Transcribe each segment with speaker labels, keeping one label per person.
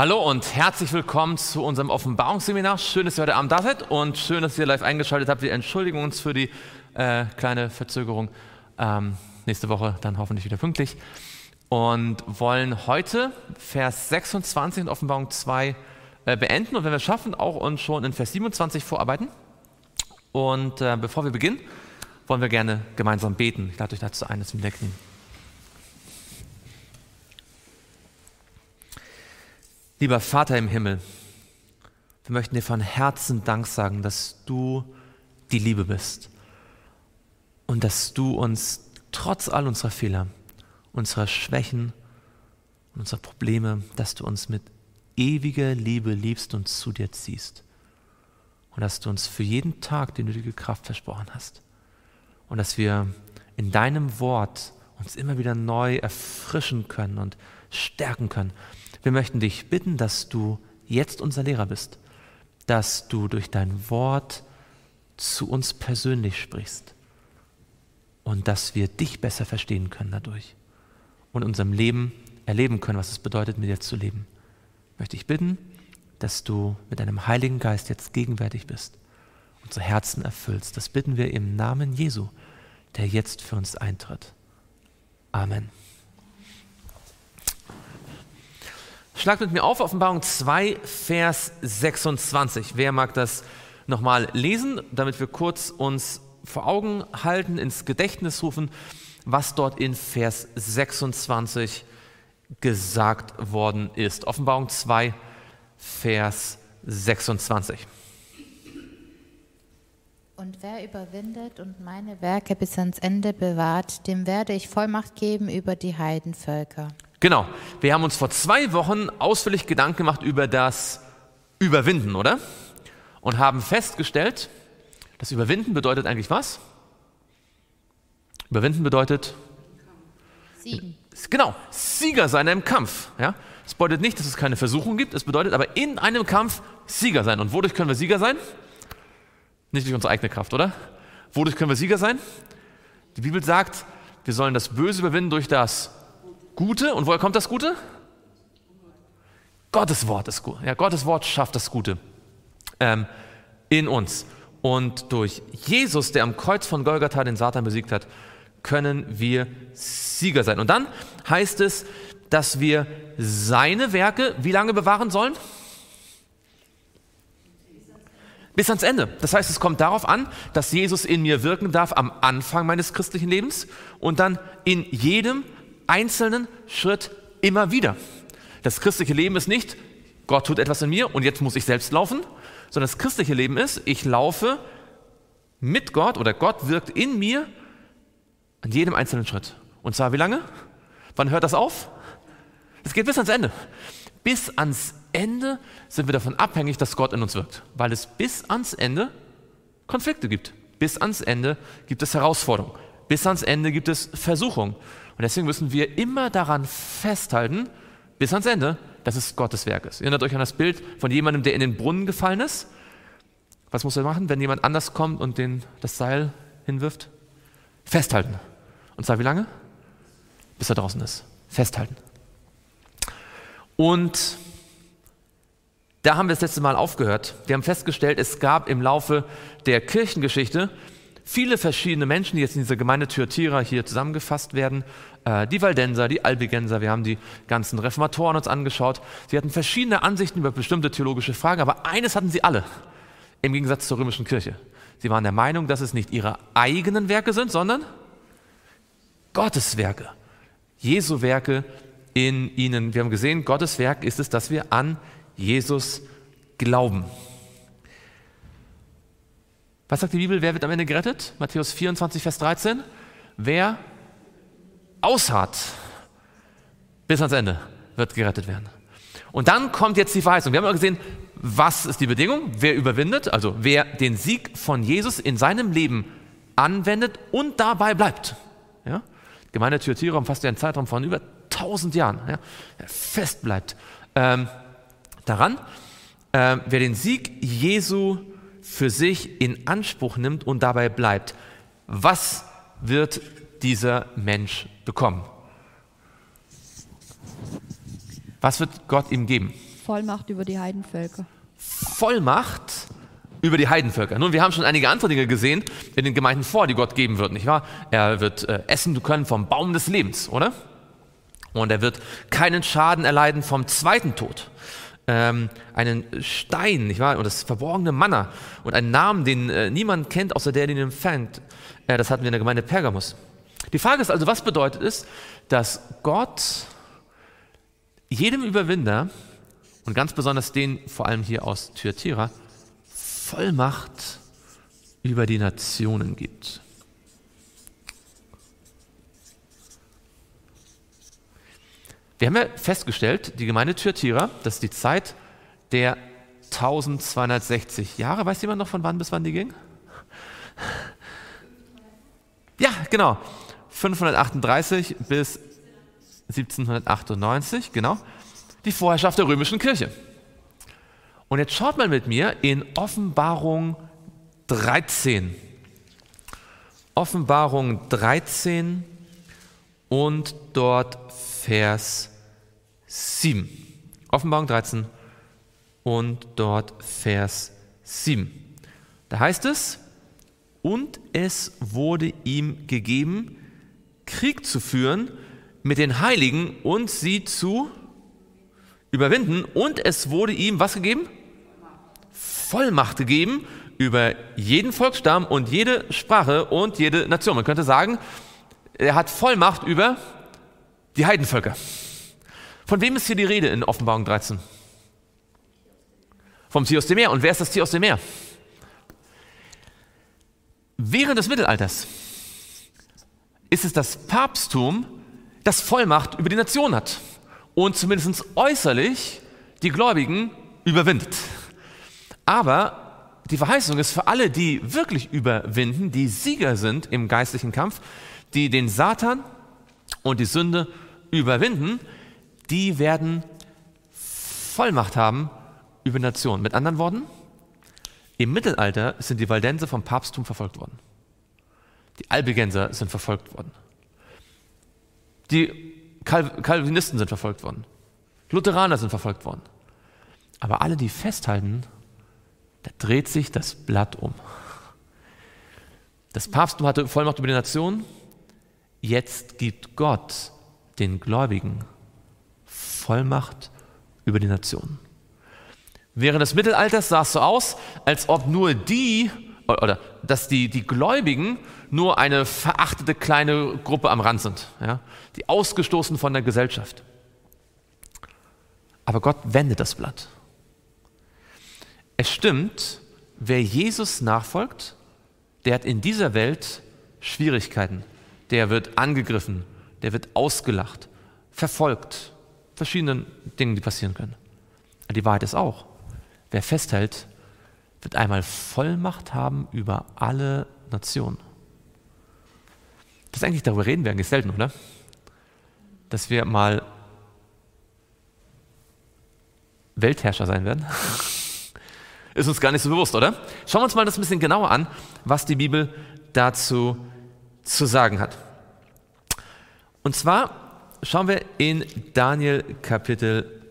Speaker 1: Hallo und herzlich willkommen zu unserem Offenbarungsseminar. Schön, dass ihr heute Abend da seid und schön, dass ihr live eingeschaltet habt. Wir entschuldigen uns für die äh, kleine Verzögerung. Ähm, nächste Woche dann hoffentlich wieder pünktlich. Und wollen heute Vers 26 in Offenbarung 2 äh, beenden und wenn wir es schaffen, auch uns schon in Vers 27 vorarbeiten. Und äh, bevor wir beginnen, wollen wir gerne gemeinsam beten. Ich lade euch dazu ein, dass wir knien. Lieber Vater im Himmel, wir möchten dir von Herzen Dank sagen, dass du die Liebe bist und dass du uns trotz all unserer Fehler, unserer Schwächen und unserer Probleme, dass du uns mit ewiger Liebe liebst und zu dir ziehst. Und dass du uns für jeden Tag die nötige Kraft versprochen hast. Und dass wir in deinem Wort uns immer wieder neu erfrischen können und stärken können wir möchten dich bitten, dass du jetzt unser Lehrer bist, dass du durch dein Wort zu uns persönlich sprichst und dass wir dich besser verstehen können dadurch und unserem Leben erleben können, was es bedeutet, mit dir zu leben. Möchte ich bitten, dass du mit deinem Heiligen Geist jetzt gegenwärtig bist, unsere Herzen erfüllst. Das bitten wir im Namen Jesu, der jetzt für uns eintritt. Amen. Schlagt mit mir auf, Offenbarung 2, Vers 26. Wer mag das nochmal lesen, damit wir kurz uns vor Augen halten, ins Gedächtnis rufen, was dort in Vers 26 gesagt worden ist. Offenbarung 2, Vers 26.
Speaker 2: Und wer überwindet und meine Werke bis ans Ende bewahrt, dem werde ich Vollmacht geben über die Heidenvölker.
Speaker 1: Genau. Wir haben uns vor zwei Wochen ausführlich Gedanken gemacht über das Überwinden, oder? Und haben festgestellt, das Überwinden bedeutet eigentlich was? Überwinden bedeutet
Speaker 2: Siegen.
Speaker 1: Genau, Sieger sein im Kampf. Ja? Das bedeutet nicht, dass es keine Versuchung gibt, es bedeutet aber in einem Kampf Sieger sein. Und wodurch können wir Sieger sein? Nicht durch unsere eigene Kraft, oder? Wodurch können wir Sieger sein? Die Bibel sagt, wir sollen das Böse überwinden durch das Gute. Und woher kommt das Gute? Gottes Wort ist gut. Ja, Gottes Wort schafft das Gute ähm, in uns. Und durch Jesus, der am Kreuz von Golgatha den Satan besiegt hat, können wir Sieger sein. Und dann heißt es, dass wir seine Werke wie lange bewahren sollen? Bis ans Ende. Das heißt, es kommt darauf an, dass Jesus in mir wirken darf am Anfang meines christlichen Lebens und dann in jedem einzelnen Schritt immer wieder. Das christliche Leben ist nicht, Gott tut etwas in mir und jetzt muss ich selbst laufen, sondern das christliche Leben ist, ich laufe mit Gott oder Gott wirkt in mir an jedem einzelnen Schritt. Und zwar wie lange? Wann hört das auf? Es geht bis ans Ende. Bis ans Ende sind wir davon abhängig, dass Gott in uns wirkt, weil es bis ans Ende Konflikte gibt. Bis ans Ende gibt es Herausforderungen. Bis ans Ende gibt es Versuchungen. Und deswegen müssen wir immer daran festhalten, bis ans Ende, dass es Gottes Werk ist. Ihr erinnert euch an das Bild von jemandem, der in den Brunnen gefallen ist. Was muss er machen, wenn jemand anders kommt und den, das Seil hinwirft? Festhalten. Und zwar wie lange? Bis er draußen ist. Festhalten. Und da haben wir das letzte Mal aufgehört. Wir haben festgestellt, es gab im Laufe der Kirchengeschichte viele verschiedene Menschen, die jetzt in dieser Gemeinde Thyatira hier zusammengefasst werden. Äh, die Waldenser, die Albigenser, wir haben die ganzen Reformatoren uns angeschaut. Sie hatten verschiedene Ansichten über bestimmte theologische Fragen, aber eines hatten sie alle, im Gegensatz zur römischen Kirche. Sie waren der Meinung, dass es nicht ihre eigenen Werke sind, sondern Gottes Werke. Jesu Werke in ihnen. Wir haben gesehen, Gottes Werk ist es, dass wir an Jesus glauben. Was sagt die Bibel? Wer wird am Ende gerettet? Matthäus 24, Vers 13. Wer ausharrt bis ans Ende wird gerettet werden. Und dann kommt jetzt die Verheißung. Wir haben mal gesehen, was ist die Bedingung? Wer überwindet? Also wer den Sieg von Jesus in seinem Leben anwendet und dabei bleibt. Ja? Gemeinde Thyatira umfasst ja einen Zeitraum von über 1000 Jahren. Ja? Fest bleibt ähm, daran. Äh, wer den Sieg Jesu für sich in Anspruch nimmt und dabei bleibt, was wird dieser Mensch bekommen? Was wird Gott ihm geben?
Speaker 3: Vollmacht über die Heidenvölker.
Speaker 1: Vollmacht über die Heidenvölker. Nun, wir haben schon einige andere Dinge gesehen in den Gemeinden vor, die Gott geben wird, nicht wahr? Er wird äh, essen können vom Baum des Lebens, oder? Und er wird keinen Schaden erleiden vom zweiten Tod. Ähm, einen Stein, nicht wahr? Und das verborgene Manna und einen Namen, den äh, niemand kennt, außer der, den ihn empfängt. Äh, das hatten wir in der Gemeinde Pergamus. Die Frage ist also, was bedeutet es, dass Gott jedem Überwinder und ganz besonders den, vor allem hier aus Thyatira, Vollmacht über die Nationen gibt. Wir haben ja festgestellt, die Gemeinde Thyatira, das ist die Zeit der 1260 Jahre. Weiß jemand noch, von wann bis wann die ging? Ja, genau. 538 bis 1798, genau. Die Vorherrschaft der römischen Kirche. Und jetzt schaut mal mit mir in Offenbarung 13. Offenbarung 13 und dort Vers 7. Offenbarung 13 und dort Vers 7. Da heißt es, und es wurde ihm gegeben, Krieg zu führen mit den Heiligen und sie zu überwinden. Und es wurde ihm was gegeben? Vollmacht gegeben über jeden Volksstamm und jede Sprache und jede Nation. Man könnte sagen, er hat Vollmacht über die Heidenvölker. Von wem ist hier die Rede in Offenbarung 13? Vom Tier aus dem Meer. Und wer ist das Tier aus dem Meer? Während des Mittelalters ist es das Papsttum, das Vollmacht über die Nation hat und zumindest äußerlich die Gläubigen überwindet. Aber die Verheißung ist für alle, die wirklich überwinden, die Sieger sind im geistlichen Kampf, die den Satan und die Sünde überwinden, die werden Vollmacht haben über Nationen. Mit anderen Worten, im Mittelalter sind die Waldenser vom Papsttum verfolgt worden. Die Albigenser sind verfolgt worden. Die Calvinisten sind verfolgt worden. Lutheraner sind verfolgt worden. Aber alle, die festhalten da dreht sich das Blatt um. Das Papsttum hatte Vollmacht über die Nation. Jetzt gibt Gott den Gläubigen Vollmacht über die Nation. Während des Mittelalters sah es so aus, als ob nur die, oder dass die, die Gläubigen nur eine verachtete kleine Gruppe am Rand sind, ja, die ausgestoßen von der Gesellschaft. Aber Gott wendet das Blatt. Es stimmt, wer Jesus nachfolgt, der hat in dieser Welt Schwierigkeiten. Der wird angegriffen, der wird ausgelacht, verfolgt, verschiedene Dinge, die passieren können. Die Wahrheit ist auch, wer festhält, wird einmal Vollmacht haben über alle Nationen. Das eigentlich darüber reden wir eigentlich selten, oder? Dass wir mal Weltherrscher sein werden. Ist uns gar nicht so bewusst, oder? Schauen wir uns mal das ein bisschen genauer an, was die Bibel dazu zu sagen hat. Und zwar schauen wir in Daniel Kapitel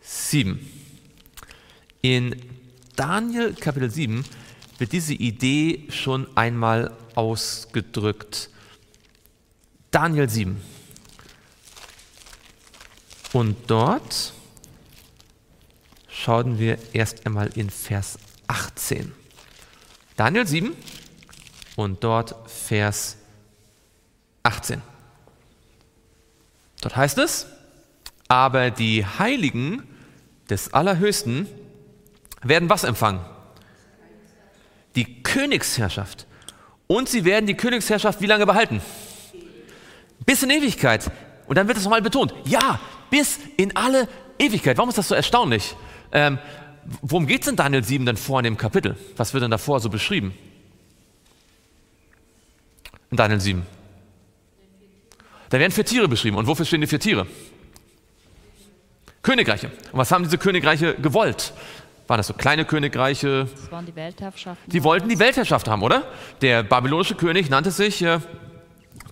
Speaker 1: 7. In Daniel Kapitel 7 wird diese Idee schon einmal ausgedrückt. Daniel 7. Und dort schauen wir erst einmal in Vers 18. Daniel 7 und dort Vers 18. Dort heißt es, aber die Heiligen des Allerhöchsten werden was empfangen? Die Königsherrschaft. Und sie werden die Königsherrschaft wie lange behalten? Bis in Ewigkeit. Und dann wird es nochmal betont. Ja, bis in alle Ewigkeit. Warum ist das so erstaunlich? Ähm, worum geht es in Daniel 7 denn vor in dem Kapitel? Was wird denn davor so beschrieben? In Daniel 7. Da werden vier Tiere beschrieben. Und wofür stehen die vier Tiere? Königreiche. Und was haben diese Königreiche gewollt? Waren das so kleine Königreiche?
Speaker 3: Das waren die Weltherrschaften.
Speaker 1: Die wollten die Weltherrschaft haben, oder? Der babylonische König nannte sich äh,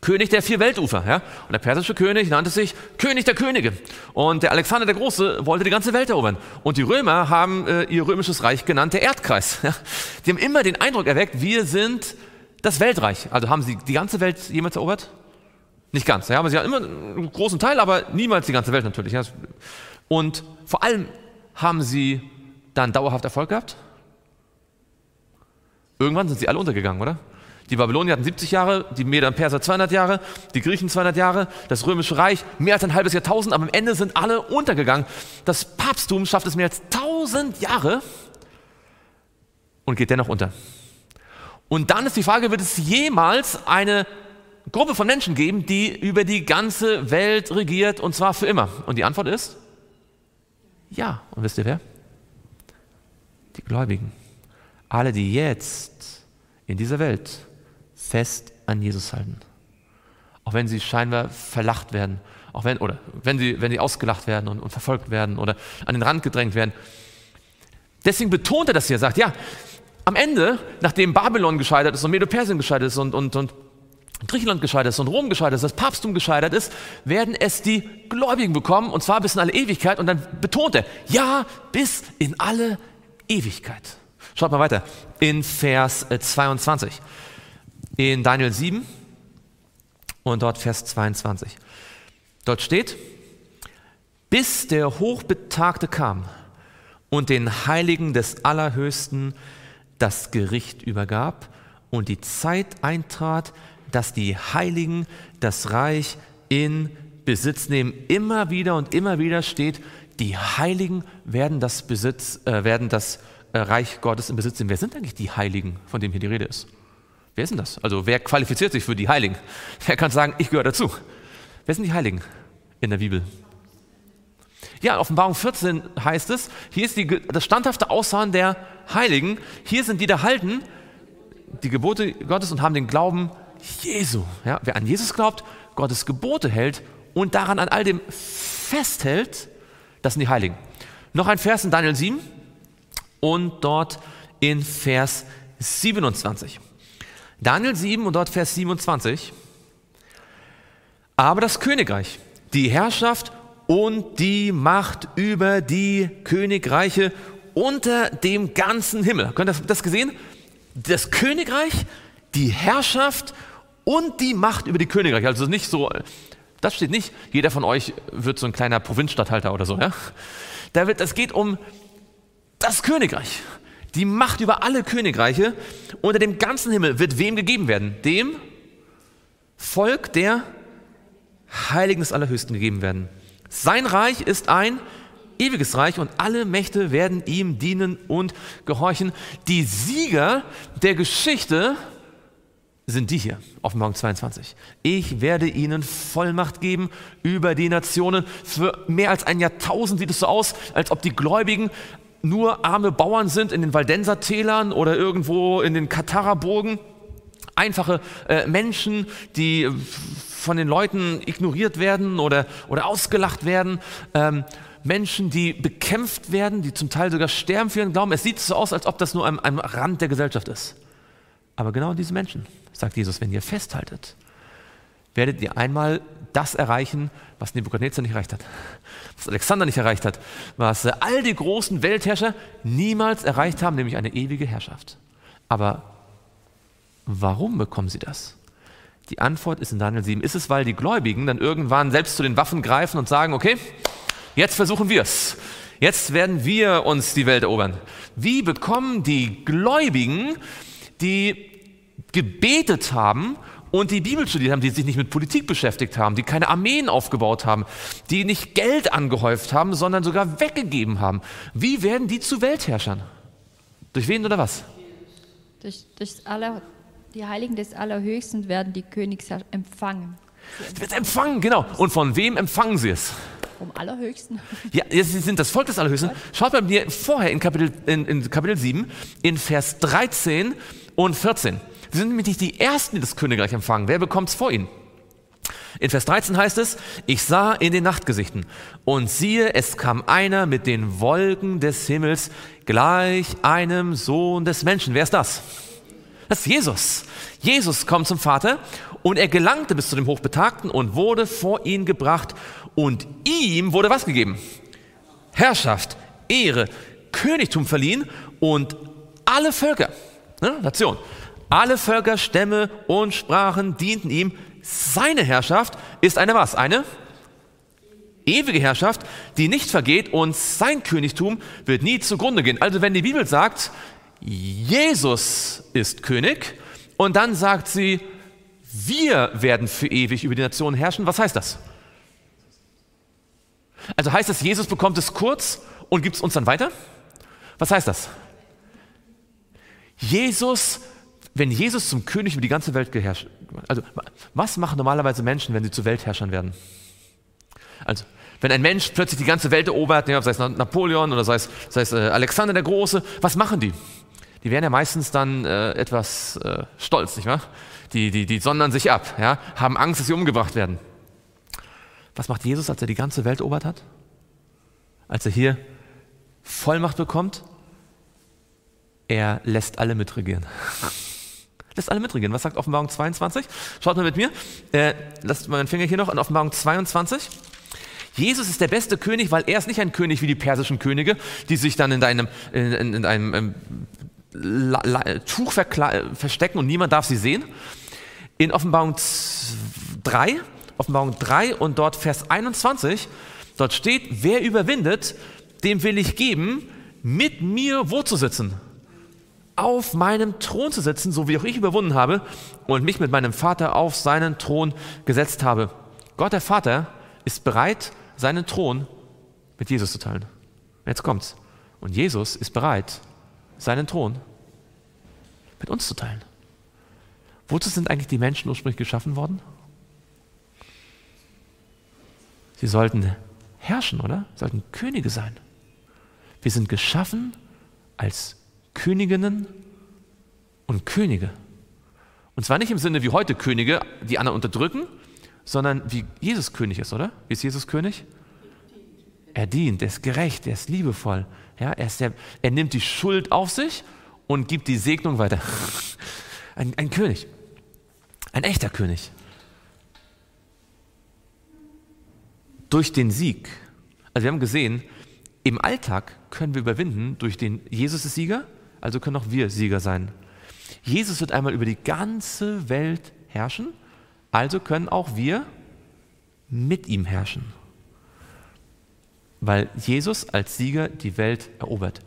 Speaker 1: König der vier Weltufer. Ja? Und der persische König nannte sich König der Könige. Und der Alexander der Große wollte die ganze Welt erobern. Und die Römer haben äh, ihr römisches Reich genannt der Erdkreis. Ja? Die haben immer den Eindruck erweckt, wir sind das Weltreich. Also haben sie die ganze Welt jemals erobert? Nicht ganz. Ja? Aber sie haben immer einen großen Teil, aber niemals die ganze Welt natürlich. Und vor allem haben sie dann dauerhaft Erfolg gehabt? Irgendwann sind sie alle untergegangen, oder? Die Babylonier hatten 70 Jahre, die Meder und Perser 200 Jahre, die Griechen 200 Jahre, das Römische Reich mehr als ein halbes Jahrtausend, aber am Ende sind alle untergegangen. Das Papsttum schafft es mehr als 1000 Jahre und geht dennoch unter. Und dann ist die Frage, wird es jemals eine Gruppe von Menschen geben, die über die ganze Welt regiert und zwar für immer? Und die Antwort ist ja. Und wisst ihr wer? Die Gläubigen. Alle, die jetzt in dieser Welt fest an Jesus halten. Auch wenn sie scheinbar verlacht werden, auch wenn, oder wenn sie, wenn sie ausgelacht werden und, und verfolgt werden oder an den Rand gedrängt werden. Deswegen betont er das hier, sagt, ja, am Ende, nachdem Babylon gescheitert ist und Medo-Persien gescheitert ist und, und, und Griechenland gescheitert ist und Rom gescheitert ist, das Papsttum gescheitert ist, werden es die Gläubigen bekommen und zwar bis in alle Ewigkeit. Und dann betont er, ja, bis in alle Ewigkeit. Schaut mal weiter in Vers 22 in Daniel 7 und dort Vers 22. Dort steht, bis der Hochbetagte kam und den Heiligen des Allerhöchsten das Gericht übergab und die Zeit eintrat, dass die Heiligen das Reich in Besitz nehmen. Immer wieder und immer wieder steht, die Heiligen werden das, Besitz, äh, werden das äh, Reich Gottes in Besitz nehmen. Wer sind eigentlich die Heiligen, von denen hier die Rede ist? Wer denn das? Also wer qualifiziert sich für die Heiligen? Wer kann sagen, ich gehöre dazu? Wer sind die Heiligen in der Bibel? Ja, Offenbarung 14 heißt es, hier ist die, das standhafte Aussagen der Heiligen. Hier sind die, die halten die Gebote Gottes und haben den Glauben Jesu. Ja, wer an Jesus glaubt, Gottes Gebote hält und daran an all dem festhält, das sind die Heiligen. Noch ein Vers in Daniel 7 und dort in Vers 27. Daniel 7 und dort Vers 27. Aber das Königreich, die Herrschaft und die Macht über die Königreiche unter dem ganzen Himmel. Könnt ihr das gesehen? Das Königreich, die Herrschaft und die Macht über die Königreiche. Also nicht so, das steht nicht, jeder von euch wird so ein kleiner Provinzstatthalter oder so. Ja? Da wird, es geht um das Königreich. Die Macht über alle Königreiche unter dem ganzen Himmel wird wem gegeben werden? Dem Volk der Heiligen des Allerhöchsten gegeben werden. Sein Reich ist ein ewiges Reich und alle Mächte werden ihm dienen und gehorchen. Die Sieger der Geschichte sind die hier, Offenbarung 22. Ich werde ihnen Vollmacht geben über die Nationen. Für mehr als ein Jahrtausend sieht es so aus, als ob die Gläubigen nur arme Bauern sind in den Waldensertälern oder irgendwo in den Kataraburgen. Einfache äh, Menschen, die von den Leuten ignoriert werden oder, oder ausgelacht werden. Ähm, Menschen, die bekämpft werden, die zum Teil sogar sterben für ihren Glauben. Es sieht so aus, als ob das nur am, am Rand der Gesellschaft ist. Aber genau diese Menschen, sagt Jesus, wenn ihr festhaltet, werdet ihr einmal das erreichen, was Nebukadnezar nicht erreicht hat, was Alexander nicht erreicht hat, was all die großen Weltherrscher niemals erreicht haben, nämlich eine ewige Herrschaft. Aber warum bekommen sie das? Die Antwort ist in Daniel 7. Ist es, weil die Gläubigen dann irgendwann selbst zu den Waffen greifen und sagen, okay, jetzt versuchen wir es. Jetzt werden wir uns die Welt erobern. Wie bekommen die Gläubigen, die gebetet haben und die Bibel studiert haben, die sich nicht mit Politik beschäftigt haben, die keine Armeen aufgebaut haben, die nicht Geld angehäuft haben, sondern sogar weggegeben haben. Wie werden die zu Weltherrschern? Durch wen oder was?
Speaker 3: Durch, durch aller, die Heiligen des Allerhöchsten werden die Königsherrscher empfangen.
Speaker 1: Sie wird empfangen, genau. Und von wem empfangen sie es?
Speaker 3: Vom Allerhöchsten.
Speaker 1: Ja, sie sind das Volk des Allerhöchsten. Schaut bei mir vorher in Kapitel, in, in Kapitel 7, in Vers 13 und 14. Sie sind nämlich nicht die Ersten, die das Königreich empfangen. Wer bekommt es vor ihnen? In Vers 13 heißt es, ich sah in den Nachtgesichten und siehe, es kam einer mit den Wolken des Himmels gleich einem Sohn des Menschen. Wer ist das? Das ist Jesus. Jesus kommt zum Vater und er gelangte bis zu dem Hochbetagten und wurde vor ihn gebracht und ihm wurde was gegeben? Herrschaft, Ehre, Königtum verliehen und alle Völker, ne, Nation, alle Völker, Stämme und Sprachen dienten ihm. Seine Herrschaft ist eine was? Eine ewige Herrschaft, die nicht vergeht und sein Königtum wird nie zugrunde gehen. Also wenn die Bibel sagt, Jesus ist König und dann sagt sie, wir werden für ewig über die Nationen herrschen, was heißt das? Also heißt das, Jesus bekommt es kurz und gibt es uns dann weiter? Was heißt das? Jesus, wenn Jesus zum König über die ganze Welt geherrscht, also was machen normalerweise Menschen, wenn sie zu Weltherrschern werden? Also, wenn ein Mensch plötzlich die ganze Welt erobert, sei es Napoleon oder sei es, sei es äh, Alexander der Große, was machen die? Die werden ja meistens dann äh, etwas äh, stolz, nicht wahr? Die, die, die sondern sich ab, ja? haben Angst, dass sie umgebracht werden. Was macht Jesus, als er die ganze Welt erobert hat? Als er hier Vollmacht bekommt? Er lässt alle mitregieren. lässt alle mitregieren. Was sagt Offenbarung 22? Schaut mal mit mir. Äh, lasst mal meinen Finger hier noch an Offenbarung 22. Jesus ist der beste König, weil er ist nicht ein König wie die persischen Könige, die sich dann in, deinem, in, in, in einem ähm, Tuch verstecken und niemand darf sie sehen. In Offenbarung 3, Offenbarung 3 und dort Vers 21, dort steht, wer überwindet, dem will ich geben, mit mir wo zu sitzen? Auf meinem Thron zu sitzen, so wie auch ich überwunden habe und mich mit meinem Vater auf seinen Thron gesetzt habe. Gott der Vater ist bereit, seinen Thron mit Jesus zu teilen. Jetzt kommt's. Und Jesus ist bereit, seinen Thron mit uns zu teilen. Wozu sind eigentlich die Menschen ursprünglich geschaffen worden? Sie sollten herrschen, oder? Sie sollten Könige sein. Wir sind geschaffen als Königinnen und Könige. Und zwar nicht im Sinne wie heute Könige, die anderen unterdrücken, sondern wie Jesus König ist, oder? Wie ist Jesus König? Er dient, er ist gerecht, er ist liebevoll. Ja, er, der, er nimmt die Schuld auf sich und gibt die Segnung weiter. Ein, ein König, ein echter König. Durch den Sieg, also wir haben gesehen, im Alltag können wir überwinden durch den Jesus ist Sieger, also können auch wir Sieger sein. Jesus wird einmal über die ganze Welt herrschen also können auch wir mit ihm herrschen, weil Jesus als Sieger die Welt erobert.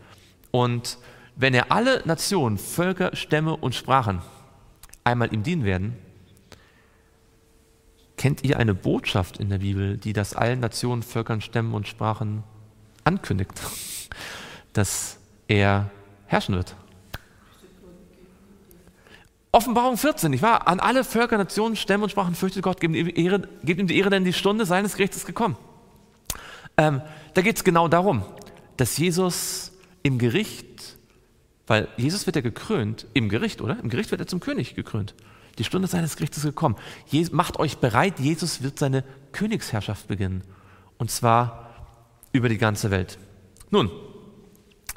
Speaker 1: Und wenn er alle Nationen, Völker, Stämme und Sprachen einmal ihm dienen werden, kennt ihr eine Botschaft in der Bibel, die das allen Nationen, Völkern, Stämmen und Sprachen ankündigt, dass er herrschen wird? Offenbarung 14, nicht wahr? An alle Völker, Nationen, Stämme und Sprachen fürchtet Gott, gebt ihm, die Ehre, denn die Stunde seines Gerichts ist gekommen. Ähm, da geht es genau darum, dass Jesus im Gericht, weil Jesus wird ja gekrönt im Gericht, oder? Im Gericht wird er zum König gekrönt. Die Stunde seines Gerichts ist gekommen. Je, macht euch bereit, Jesus wird seine Königsherrschaft beginnen. Und zwar über die ganze Welt. Nun,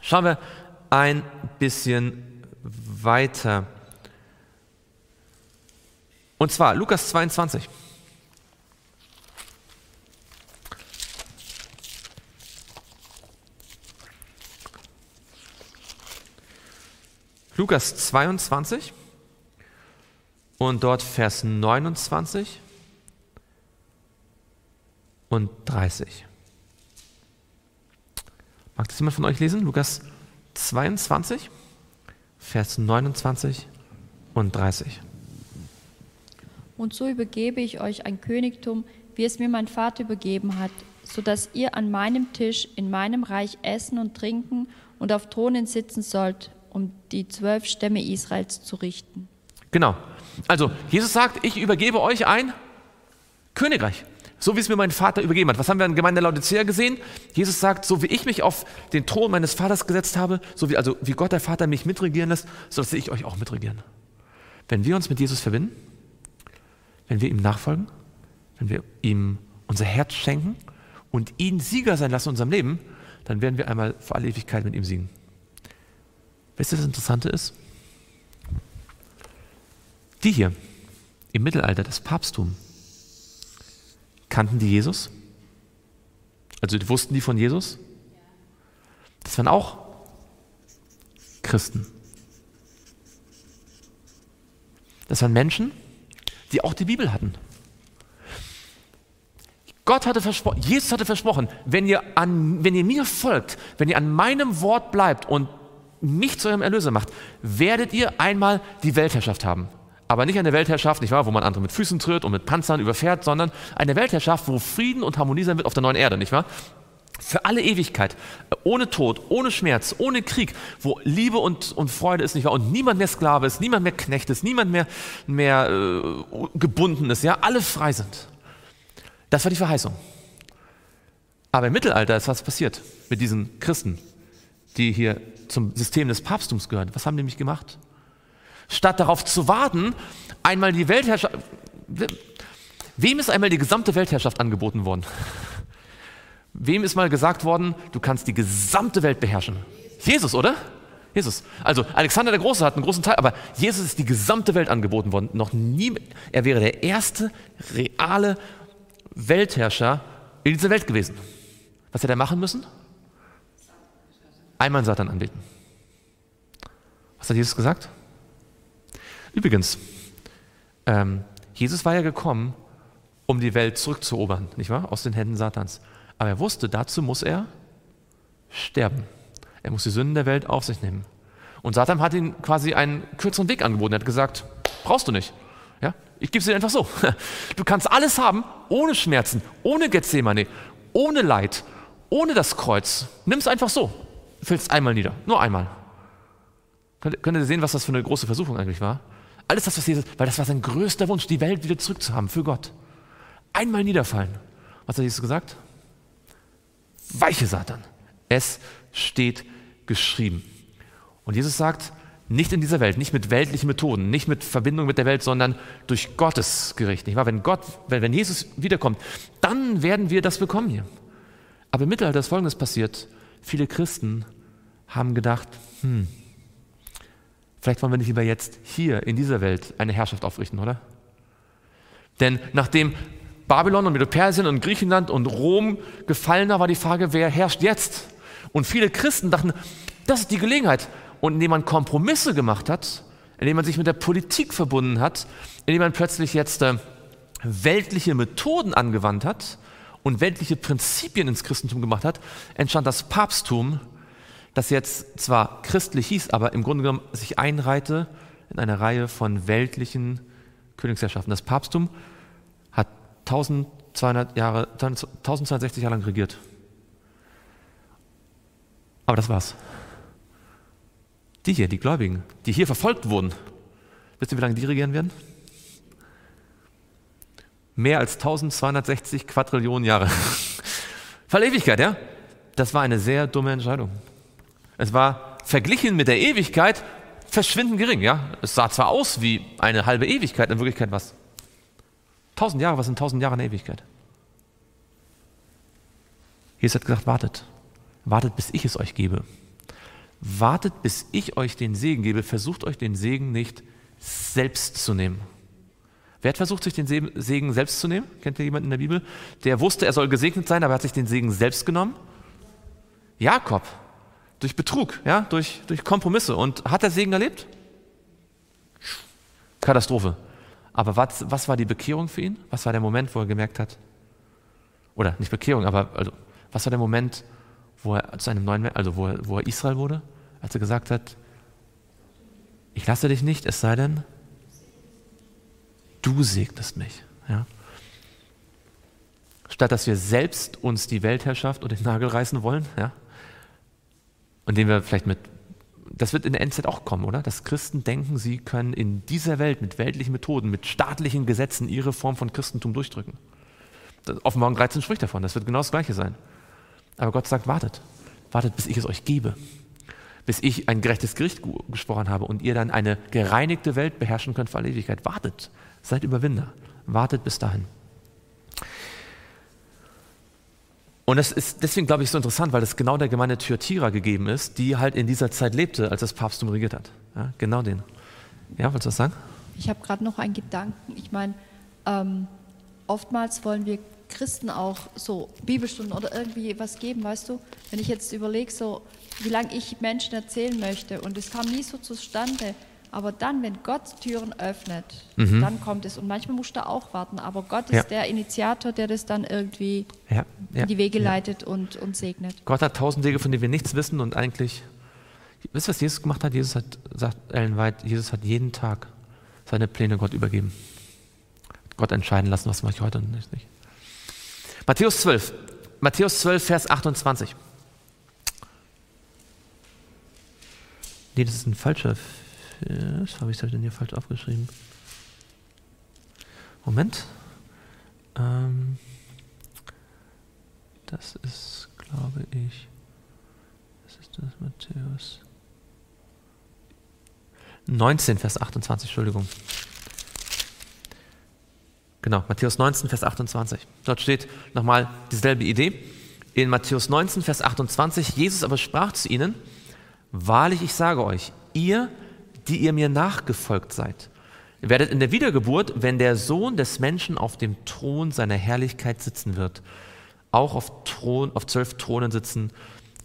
Speaker 1: schauen wir ein bisschen weiter. Und zwar Lukas 22. Lukas 22 und dort Vers 29 und 30. Mag das jemand von euch lesen? Lukas 22, Vers 29 und 30.
Speaker 3: Und so übergebe ich euch ein Königtum, wie es mir mein Vater übergeben hat, so dass ihr an meinem Tisch in meinem Reich essen und trinken und auf Thronen sitzen sollt, um die zwölf Stämme Israels zu richten.
Speaker 1: Genau. Also, Jesus sagt, ich übergebe euch ein Königreich. So wie es mir mein Vater übergeben hat. Was haben wir in Gemeinde Laodicea gesehen? Jesus sagt, so wie ich mich auf den Thron meines Vaters gesetzt habe, so wie, also wie Gott der Vater mich mitregieren lässt, so lasse ich euch auch mitregieren. Wenn wir uns mit Jesus verbinden, wenn wir ihm nachfolgen, wenn wir ihm unser Herz schenken und ihn Sieger sein lassen in unserem Leben, dann werden wir einmal vor alle Ewigkeit mit ihm siegen. Wisst ihr, das Interessante ist? Die hier im Mittelalter, das Papsttum, kannten die Jesus? Also wussten die von Jesus? Das waren auch Christen. Das waren Menschen, die auch die Bibel hatten. Gott hatte versprochen, Jesus hatte versprochen, wenn ihr, an, wenn ihr mir folgt, wenn ihr an meinem Wort bleibt und mich zu eurem Erlöser macht, werdet ihr einmal die Weltherrschaft haben. Aber nicht eine Weltherrschaft, nicht wahr, wo man andere mit Füßen tritt und mit Panzern überfährt, sondern eine Weltherrschaft, wo Frieden und Harmonie sein wird auf der neuen Erde, nicht wahr? Für alle Ewigkeit, ohne Tod, ohne Schmerz, ohne Krieg, wo Liebe und, und Freude ist, nicht wahr? Und niemand mehr Sklave ist, niemand mehr Knecht ist, niemand mehr, mehr äh, gebunden ist, ja? Alle frei sind. Das war die Verheißung. Aber im Mittelalter ist was passiert mit diesen Christen, die hier zum System des Papsttums gehören. Was haben die nämlich gemacht? Statt darauf zu warten, einmal die Weltherrschaft. Wem ist einmal die gesamte Weltherrschaft angeboten worden? Wem ist mal gesagt worden, du kannst die gesamte Welt beherrschen? Jesus, oder? Jesus. Also Alexander der Große hat einen großen Teil, aber Jesus ist die gesamte Welt angeboten worden. Noch nie, er wäre der erste reale Weltherrscher in dieser Welt gewesen. Was hätte er machen müssen? Einmal Satan anbeten. Was hat Jesus gesagt? Übrigens, ähm, Jesus war ja gekommen, um die Welt zurückzuerobern, nicht wahr? Aus den Händen Satans. Aber er wusste, dazu muss er sterben. Er muss die Sünden der Welt auf sich nehmen. Und Satan hat ihm quasi einen kürzeren Weg angeboten. Er hat gesagt, brauchst du nicht. Ja? Ich gebe es dir einfach so. Du kannst alles haben, ohne Schmerzen, ohne Gethsemane, ohne Leid, ohne das Kreuz. Nimm es einfach so. Fällst einmal nieder. Nur einmal. Könnt, ihr sehen, was das für eine große Versuchung eigentlich war? Alles das, was Jesus, weil das war sein größter Wunsch, die Welt wieder zurückzuhaben für Gott. Einmal niederfallen. Was hat Jesus gesagt? Weiche Satan. Es steht geschrieben. Und Jesus sagt, nicht in dieser Welt, nicht mit weltlichen Methoden, nicht mit Verbindung mit der Welt, sondern durch Gottes Gericht. Nicht wahr? Wenn, Gott, wenn Jesus wiederkommt, dann werden wir das bekommen hier. Aber im Mittelalter ist Folgendes passiert. Viele Christen haben gedacht, hm, vielleicht wollen wir nicht lieber jetzt hier in dieser Welt eine Herrschaft aufrichten, oder? Denn nachdem Babylon und Medo-Persien und Griechenland und Rom gefallener war die Frage, wer herrscht jetzt? Und viele Christen dachten, das ist die Gelegenheit. Und indem man Kompromisse gemacht hat, indem man sich mit der Politik verbunden hat, indem man plötzlich jetzt äh, weltliche Methoden angewandt hat und weltliche Prinzipien ins Christentum gemacht hat, entstand das Papsttum, das jetzt zwar christlich hieß, aber im Grunde genommen sich einreihte in eine Reihe von weltlichen Königsherrschaften. Das Papsttum hat 1200 Jahre, 1260 Jahre lang regiert. Aber das war's. Die hier, die Gläubigen, die hier verfolgt wurden, wisst ihr, wie lange die regieren werden? Mehr als 1260 Quadrillionen Jahre. Voll Ewigkeit, ja? Das war eine sehr dumme Entscheidung. Es war verglichen mit der Ewigkeit verschwindend gering, ja? Es sah zwar aus wie eine halbe Ewigkeit, in Wirklichkeit was? Tausend Jahre, was sind tausend Jahre in Ewigkeit? Jesus hat gesagt, wartet. Wartet, bis ich es euch gebe. Wartet, bis ich euch den Segen gebe. Versucht euch den Segen nicht selbst zu nehmen. Wer hat versucht, sich den Segen selbst zu nehmen? Kennt ihr jemanden in der Bibel? Der wusste, er soll gesegnet sein, aber hat sich den Segen selbst genommen? Jakob. Durch Betrug, ja, durch, durch Kompromisse. Und hat er Segen erlebt? Katastrophe. Aber was, was war die Bekehrung für ihn? Was war der Moment, wo er gemerkt hat? Oder nicht Bekehrung, aber also, was war der Moment, wo er zu einem neuen, also wo er, wo er Israel wurde, als er gesagt hat, ich lasse dich nicht, es sei denn, du segnest mich. Ja? Statt dass wir selbst uns die Weltherrschaft und den Nagel reißen wollen, ja? und wir vielleicht mit, das wird in der Endzeit auch kommen, oder? Dass Christen denken, sie können in dieser Welt mit weltlichen Methoden, mit staatlichen Gesetzen ihre Form von Christentum durchdrücken. Offenbarung 13 spricht davon, das wird genau das Gleiche sein. Aber Gott sagt, wartet, wartet, bis ich es euch gebe, bis ich ein gerechtes Gericht gesprochen habe und ihr dann eine gereinigte Welt beherrschen könnt für alle Ewigkeit. Wartet, seid Überwinder, wartet bis dahin. Und das ist deswegen, glaube ich, so interessant, weil das genau der Gemeinde Thyatira gegeben ist, die halt in dieser Zeit lebte, als das Papsttum regiert hat. Ja, genau den. Ja, wolltest du was sagen?
Speaker 3: Ich habe gerade noch einen Gedanken. Ich meine, ähm, oftmals wollen wir Christen auch so Bibelstunden oder irgendwie was geben, weißt du? Wenn ich jetzt überlege, so wie lange ich Menschen erzählen möchte und es kam nie so zustande, aber dann, wenn Gott Türen öffnet, mhm. dann kommt es. Und manchmal musst du auch warten. Aber Gott ja. ist der Initiator, der das dann irgendwie ja, ja, in die Wege leitet und, und segnet.
Speaker 1: Gott hat tausend Wege, von denen wir nichts wissen und eigentlich, wisst ihr, was Jesus gemacht hat? Jesus hat, sagt Ellen White, Jesus hat jeden Tag seine Pläne Gott übergeben. Gott entscheiden lassen, was mache ich heute und nicht. Matthäus 12, Matthäus 12, Vers 28. Nee, das ist ein falscher was habe ich denn hier falsch aufgeschrieben? Moment. Ähm, das ist, glaube ich, was ist das, Matthäus? 19, Vers 28, Entschuldigung. Genau, Matthäus 19, Vers 28. Dort steht nochmal dieselbe Idee. In Matthäus 19, Vers 28, Jesus aber sprach zu ihnen, Wahrlich, ich sage euch, ihr die ihr mir nachgefolgt seid. Werdet in der Wiedergeburt, wenn der Sohn des Menschen auf dem Thron seiner Herrlichkeit sitzen wird, auch auf, Thron, auf zwölf Thronen sitzen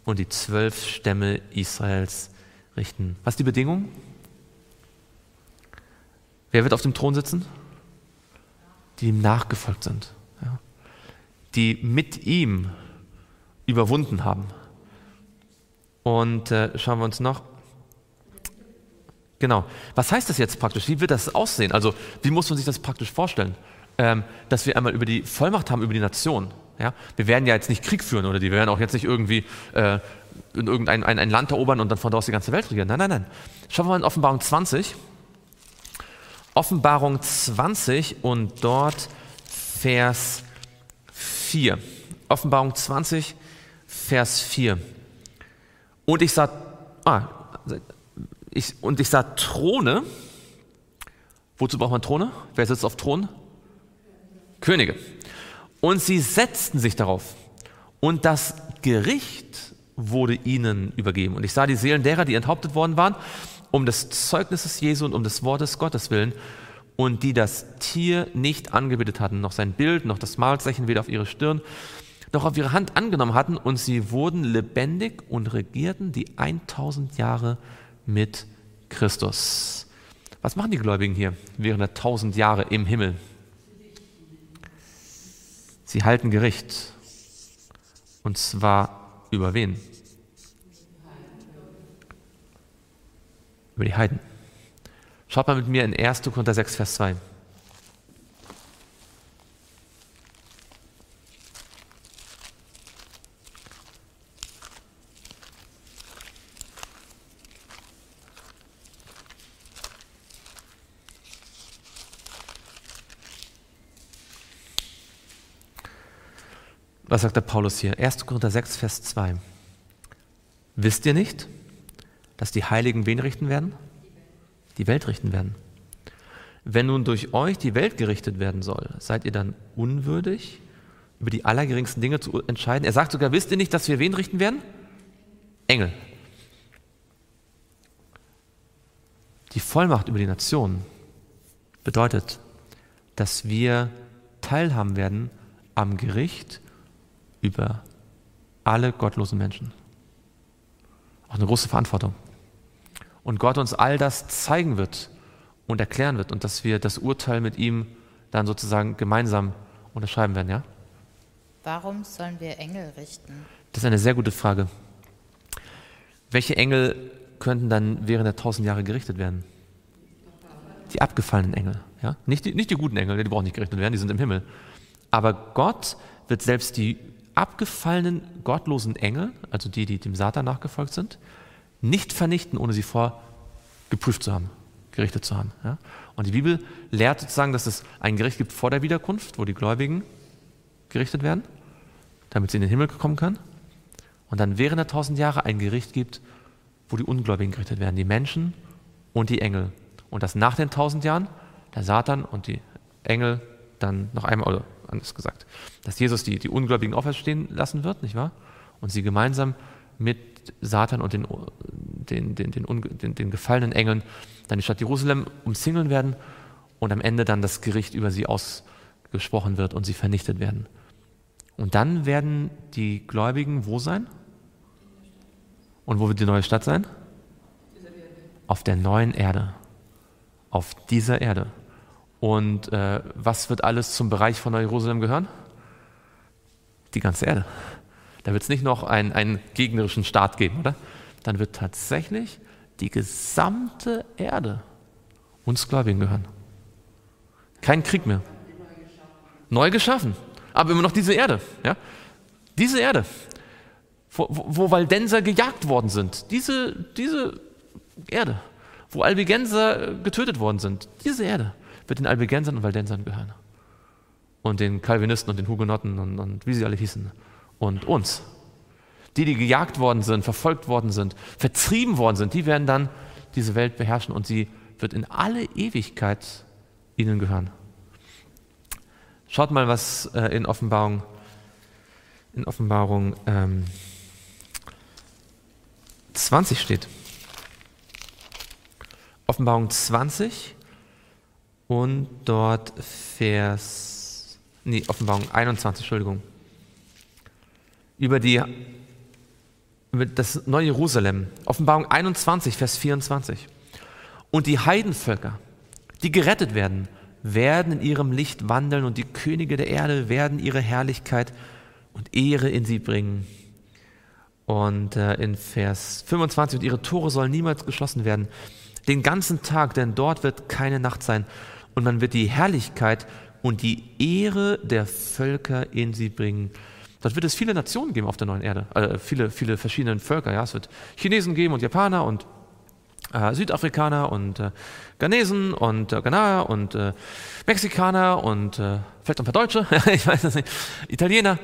Speaker 1: und die zwölf Stämme Israels richten. Was ist die Bedingung? Wer wird auf dem Thron sitzen? Die ihm nachgefolgt sind, ja. die mit ihm überwunden haben. Und äh, schauen wir uns noch Genau. Was heißt das jetzt praktisch? Wie wird das aussehen? Also, wie muss man sich das praktisch vorstellen? Ähm, dass wir einmal über die Vollmacht haben über die Nation. Ja? Wir werden ja jetzt nicht Krieg führen oder die werden auch jetzt nicht irgendwie äh, in irgendein ein, ein Land erobern und dann von dort die ganze Welt regieren. Nein, nein, nein. Schauen wir mal in Offenbarung 20. Offenbarung 20 und dort Vers 4. Offenbarung 20, Vers 4. Und ich sah, ah, ich, und ich sah Throne. Wozu braucht man Throne? Wer sitzt auf Thron? Könige. Und sie setzten sich darauf. Und das Gericht wurde ihnen übergeben. Und ich sah die Seelen derer, die enthauptet worden waren, um des Zeugnisses Jesu und um des Wortes Gottes willen, und die das Tier nicht angebetet hatten, noch sein Bild, noch das Malzeichen weder auf ihre Stirn, noch auf ihre Hand angenommen hatten, und sie wurden lebendig und regierten die 1000 Jahre mit Christus. Was machen die Gläubigen hier während der tausend Jahre im Himmel? Sie halten Gericht. Und zwar über wen? Über die Heiden. Schaut mal mit mir in 1. Korinther 6, Vers 2. Was sagt der Paulus hier? 1. Korinther 6, Vers 2. Wisst ihr nicht, dass die Heiligen wen richten werden? Die Welt richten werden. Wenn nun durch euch die Welt gerichtet werden soll, seid ihr dann unwürdig, über die allergeringsten Dinge zu entscheiden? Er sagt sogar, wisst ihr nicht, dass wir wen richten werden? Engel. Die Vollmacht über die Nationen bedeutet, dass wir teilhaben werden am Gericht über alle gottlosen Menschen. Auch eine große Verantwortung. Und Gott uns all das zeigen wird und erklären wird und dass wir das Urteil mit ihm dann sozusagen gemeinsam unterschreiben werden, ja?
Speaker 2: Warum sollen wir Engel richten?
Speaker 1: Das ist eine sehr gute Frage. Welche Engel könnten dann während der tausend Jahre gerichtet werden? Die abgefallenen Engel, ja? Nicht die, nicht die guten Engel, die brauchen nicht gerichtet werden, die sind im Himmel. Aber Gott wird selbst die abgefallenen gottlosen Engel, also die, die dem Satan nachgefolgt sind, nicht vernichten, ohne sie vorher geprüft zu haben, gerichtet zu haben. Ja? Und die Bibel lehrt sozusagen, dass es ein Gericht gibt vor der Wiederkunft, wo die Gläubigen gerichtet werden, damit sie in den Himmel kommen können. Und dann während der tausend Jahre ein Gericht gibt, wo die Ungläubigen gerichtet werden, die Menschen und die Engel. Und dass nach den tausend Jahren der Satan und die Engel dann noch einmal, oder anders gesagt, dass Jesus die, die Ungläubigen auferstehen lassen wird, nicht wahr? Und sie gemeinsam mit Satan und den, den, den, den, den, den gefallenen Engeln dann die Stadt Jerusalem umzingeln werden und am Ende dann das Gericht über sie ausgesprochen wird und sie vernichtet werden. Und dann werden die Gläubigen wo sein? Und wo wird die neue Stadt sein? Auf der neuen Erde. Auf dieser Erde. Und äh, was wird alles zum Bereich von Neu-Jerusalem gehören? Die ganze Erde. Da wird es nicht noch einen, einen gegnerischen Staat geben, oder? Dann wird tatsächlich die gesamte Erde uns Gläubigen gehören. Kein Krieg mehr. Neu geschaffen. Aber immer noch diese Erde. Ja? Diese Erde wo, wo Waldenser gejagt worden sind. Diese, diese Erde, wo Albigenser äh, getötet worden sind. Diese Erde wird den Albigensern und Waldensern gehören. Und den Calvinisten und den Hugenotten und, und wie sie alle hießen. Und uns. Die, die gejagt worden sind, verfolgt worden sind, vertrieben worden sind, die werden dann diese Welt beherrschen und sie wird in alle Ewigkeit ihnen gehören. Schaut mal, was äh, in Offenbarung, in Offenbarung ähm, 20 steht. Offenbarung 20 und dort Vers, nee, Offenbarung 21, Entschuldigung. Über die, über das neue Jerusalem. Offenbarung 21, Vers 24. Und die Heidenvölker, die gerettet werden, werden in ihrem Licht wandeln und die Könige der Erde werden ihre Herrlichkeit und Ehre in sie bringen. Und äh, in Vers 25, und ihre Tore sollen niemals geschlossen werden, den ganzen Tag, denn dort wird keine Nacht sein. Und man wird die Herrlichkeit und die Ehre der Völker in sie bringen. Dort wird es viele Nationen geben auf der neuen Erde, äh, viele, viele verschiedene Völker. Ja? Es wird Chinesen geben und Japaner und äh, Südafrikaner und äh, Ghanesen und äh, Ghanaer und äh, Mexikaner und äh, vielleicht ein paar Deutsche, ich weiß es nicht, Italiener.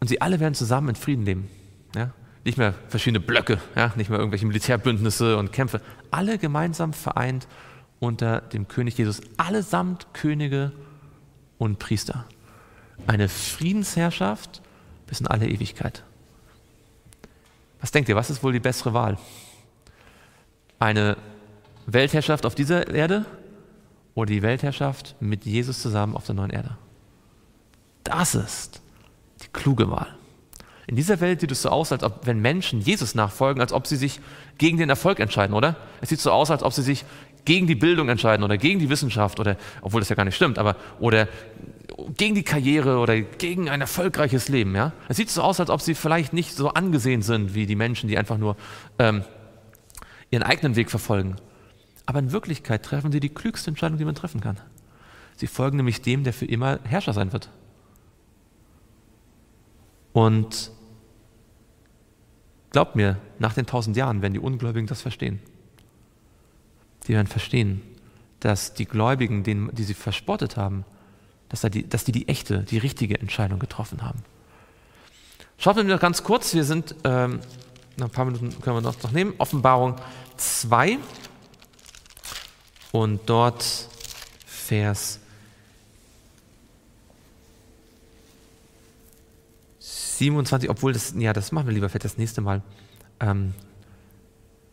Speaker 1: Und sie alle werden zusammen in Frieden leben. Ja? Nicht mehr verschiedene Blöcke, ja? nicht mehr irgendwelche Militärbündnisse und Kämpfe. Alle gemeinsam vereint unter dem König Jesus. Allesamt Könige und Priester. Eine Friedensherrschaft bis in alle Ewigkeit. Was denkt ihr, was ist wohl die bessere Wahl? Eine Weltherrschaft auf dieser Erde oder die Weltherrschaft mit Jesus zusammen auf der neuen Erde? Das ist die kluge Wahl. In dieser Welt sieht es so aus, als ob, wenn Menschen Jesus nachfolgen, als ob sie sich gegen den Erfolg entscheiden, oder? Es sieht so aus, als ob sie sich gegen die Bildung entscheiden oder gegen die Wissenschaft oder, obwohl das ja gar nicht stimmt, aber, oder gegen die Karriere oder gegen ein erfolgreiches Leben, ja? Es sieht so aus, als ob sie vielleicht nicht so angesehen sind wie die Menschen, die einfach nur ähm, ihren eigenen Weg verfolgen. Aber in Wirklichkeit treffen sie die klügste Entscheidung, die man treffen kann. Sie folgen nämlich dem, der für immer Herrscher sein wird. Und glaubt mir, nach den tausend Jahren werden die Ungläubigen das verstehen. Die werden verstehen, dass die Gläubigen, denen, die sie verspottet haben, dass, die, dass die die echte, die richtige Entscheidung getroffen haben. Schaut mir noch ganz kurz, wir sind, ähm, ein paar Minuten können wir noch, noch nehmen, Offenbarung 2 und dort Vers 27, obwohl das, ja, das machen wir lieber für das nächste Mal. Ähm,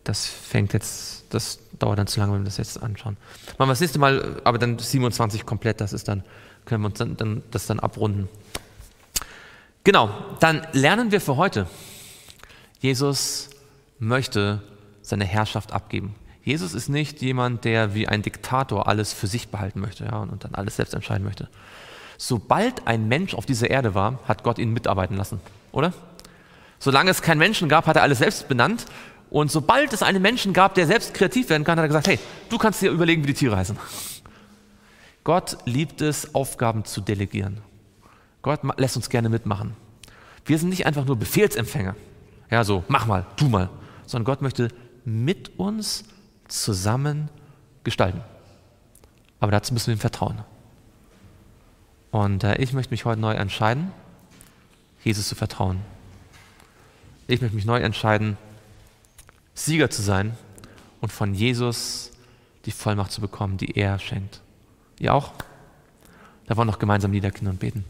Speaker 1: das fängt jetzt, das dauert dann zu lange, wenn wir das jetzt anschauen. Machen wir das nächste Mal, aber dann 27 komplett, das ist dann, können wir uns dann, dann, das dann abrunden. Genau, dann lernen wir für heute. Jesus möchte seine Herrschaft abgeben. Jesus ist nicht jemand, der wie ein Diktator alles für sich behalten möchte ja, und dann alles selbst entscheiden möchte. Sobald ein Mensch auf dieser Erde war, hat Gott ihn mitarbeiten lassen, oder? Solange es keinen Menschen gab, hat er alles selbst benannt. Und sobald es einen Menschen gab, der selbst kreativ werden kann, hat er gesagt, hey, du kannst dir überlegen, wie die Tiere heißen. Gott liebt es, Aufgaben zu delegieren. Gott lässt uns gerne mitmachen. Wir sind nicht einfach nur Befehlsempfänger. Ja, so, mach mal, tu mal. Sondern Gott möchte mit uns zusammen gestalten. Aber dazu müssen wir ihm vertrauen. Und äh, ich möchte mich heute neu entscheiden, Jesus zu vertrauen. Ich möchte mich neu entscheiden, Sieger zu sein und von Jesus die Vollmacht zu bekommen, die er schenkt. Ihr auch? Da wollen wir noch gemeinsam niederknien und beten.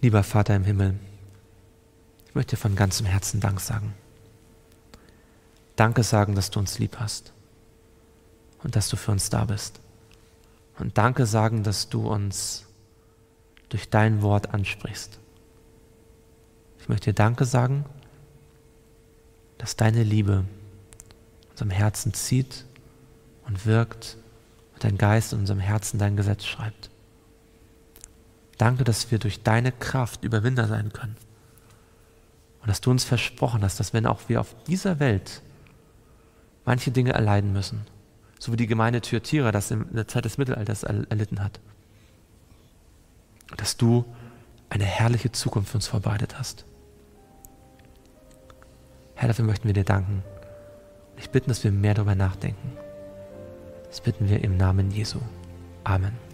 Speaker 1: Lieber Vater im Himmel, Ich möchte dir von ganzem Herzen Dank sagen. Danke sagen, dass du uns lieb hast und dass du für uns da bist. Und danke sagen, dass du uns durch dein Wort ansprichst. Ich möchte dir Danke sagen, dass deine Liebe unserem Herzen zieht und wirkt und dein Geist in unserem Herzen dein Gesetz schreibt. Danke, dass wir durch deine Kraft Überwinder sein können. Und dass du uns versprochen hast, dass wenn auch wir auf dieser Welt manche Dinge erleiden müssen, so wie die Gemeinde Thyatira das in der Zeit des Mittelalters erlitten hat, dass du eine herrliche Zukunft für uns vorbereitet hast. Herr, dafür möchten wir dir danken. Ich bitte, dass wir mehr darüber nachdenken. Das bitten wir im Namen Jesu. Amen.